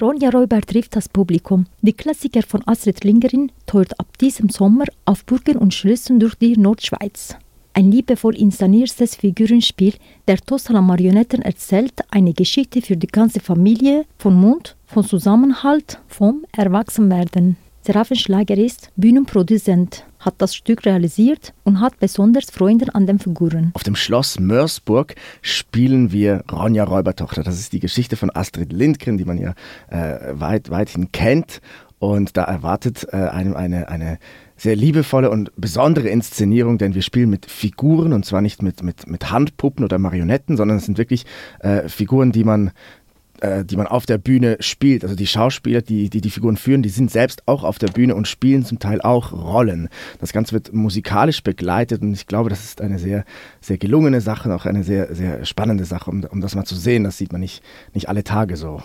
Ronja Räuber trifft das Publikum. Die Klassiker von Astrid Lindgren tourt ab diesem Sommer auf Burgen und Schlössern durch die Nordschweiz. Ein liebevoll inszeniertes Figurenspiel der Tostaler Marionetten erzählt eine Geschichte für die ganze Familie von Mund, von Zusammenhalt, vom Erwachsenwerden. Serafenschlager ist Bühnenproduzent, hat das Stück realisiert und hat besonders Freunde an den Figuren. Auf dem Schloss Mörsburg spielen wir Ronja Räubertochter. Das ist die Geschichte von Astrid Lindgren, die man ja äh, weit, weithin kennt. Und da erwartet äh, einem eine, eine sehr liebevolle und besondere Inszenierung, denn wir spielen mit Figuren und zwar nicht mit, mit, mit Handpuppen oder Marionetten, sondern es sind wirklich äh, Figuren, die man äh, die man auf der Bühne spielt. Also die Schauspieler, die, die die Figuren führen, die sind selbst auch auf der Bühne und spielen zum Teil auch Rollen. Das Ganze wird musikalisch begleitet und ich glaube, das ist eine sehr, sehr gelungene Sache, auch eine sehr, sehr spannende Sache, um, um das mal zu sehen. Das sieht man nicht, nicht alle Tage so.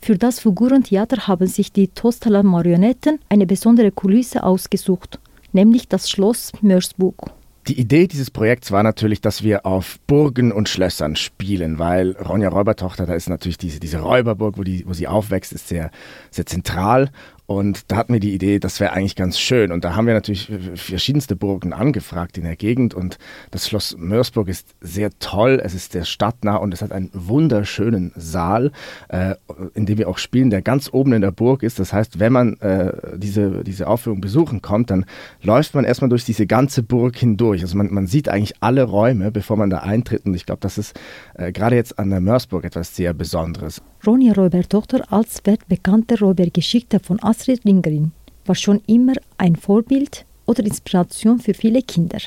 Für das Figurentheater haben sich die Tostaler Marionetten eine besondere Kulisse ausgesucht, nämlich das Schloss Mörsburg. Die Idee dieses Projekts war natürlich, dass wir auf Burgen und Schlössern spielen, weil Ronja Räubertochter, da ist natürlich diese, diese Räuberburg, wo, die, wo sie aufwächst, ist sehr, sehr zentral. Und da hatten wir die Idee, das wäre eigentlich ganz schön. Und da haben wir natürlich verschiedenste Burgen angefragt in der Gegend. Und das Schloss Mörsburg ist sehr toll. Es ist sehr stadtnah und es hat einen wunderschönen Saal, äh, in dem wir auch spielen, der ganz oben in der Burg ist. Das heißt, wenn man äh, diese, diese Aufführung besuchen kommt, dann läuft man erstmal durch diese ganze Burg hindurch. Also man, man sieht eigentlich alle Räume, bevor man da eintritt. Und ich glaube, das ist äh, gerade jetzt an der Mörsburg etwas sehr Besonderes. Ronja Räuber-Tochter als weltbekannte Räubergeschichte von Astrid Lindgren war schon immer ein Vorbild oder Inspiration für viele Kinder.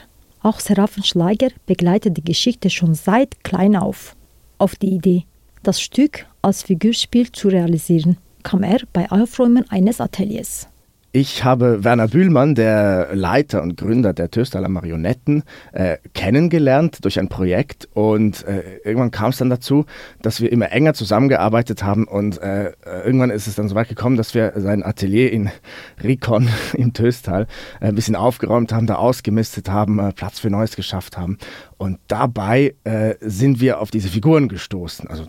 Auch Seraphen Schleiger begleitet die Geschichte schon seit klein auf. Auf die Idee, das Stück als Figurspiel zu realisieren, kam er bei Aufräumen eines Ateliers. Ich habe Werner Bühlmann, der Leiter und Gründer der Töstaler Marionetten, äh, kennengelernt durch ein Projekt. Und äh, irgendwann kam es dann dazu, dass wir immer enger zusammengearbeitet haben. Und äh, irgendwann ist es dann so weit gekommen, dass wir sein Atelier in Rikon im Töstal äh, ein bisschen aufgeräumt haben, da ausgemistet haben, äh, Platz für Neues geschafft haben. Und dabei äh, sind wir auf diese Figuren gestoßen. Also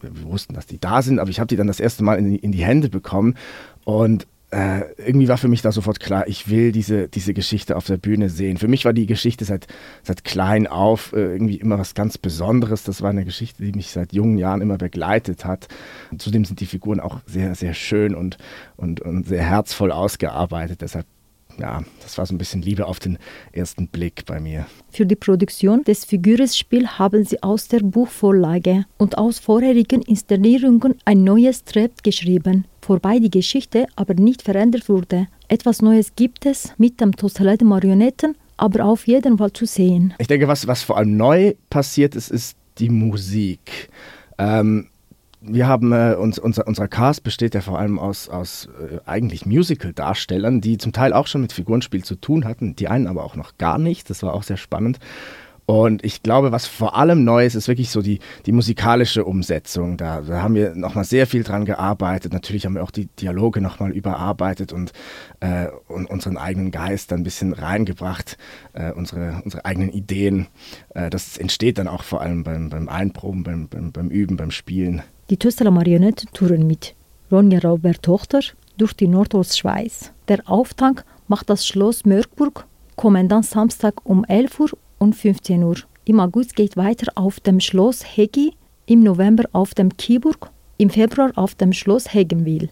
wir wussten, dass die da sind, aber ich habe die dann das erste Mal in in die Hände bekommen. Und äh, irgendwie war für mich da sofort klar, ich will diese, diese Geschichte auf der Bühne sehen. Für mich war die Geschichte seit, seit klein auf äh, irgendwie immer was ganz Besonderes. Das war eine Geschichte, die mich seit jungen Jahren immer begleitet hat. Und zudem sind die Figuren auch sehr, sehr schön und, und, und sehr herzvoll ausgearbeitet. Deshalb ja, das war so ein bisschen Liebe auf den ersten Blick bei mir. Für die Produktion des Figurspiels haben sie aus der Buchvorlage und aus vorherigen Inszenierungen ein neues Skript geschrieben, wobei die Geschichte aber nicht verändert wurde. Etwas Neues gibt es mit dem Tostalet Marionetten, aber auf jeden Fall zu sehen. Ich denke, was, was vor allem neu passiert ist, ist die Musik. Ähm, wir haben äh, uns, unser, unser Cast besteht ja vor allem aus, aus äh, eigentlich Musical-Darstellern, die zum Teil auch schon mit Figurenspiel zu tun hatten, die einen aber auch noch gar nicht. Das war auch sehr spannend. Und ich glaube, was vor allem neu ist, ist wirklich so die, die musikalische Umsetzung. Da, da haben wir nochmal sehr viel dran gearbeitet. Natürlich haben wir auch die Dialoge nochmal überarbeitet und, äh, und unseren eigenen Geist ein bisschen reingebracht, äh, unsere, unsere eigenen Ideen. Äh, das entsteht dann auch vor allem beim, beim Einproben, beim, beim, beim Üben, beim Spielen. Die Tüsteler Marionetten touren mit Ronja Robert Tochter durch die Nordostschweiz. Der Auftakt macht das Schloss Mörkburg, kommen dann Samstag um 11 Uhr und 15 Uhr. Im August geht weiter auf dem Schloss Hegi, im November auf dem Kieburg, im Februar auf dem Schloss Hegenwil.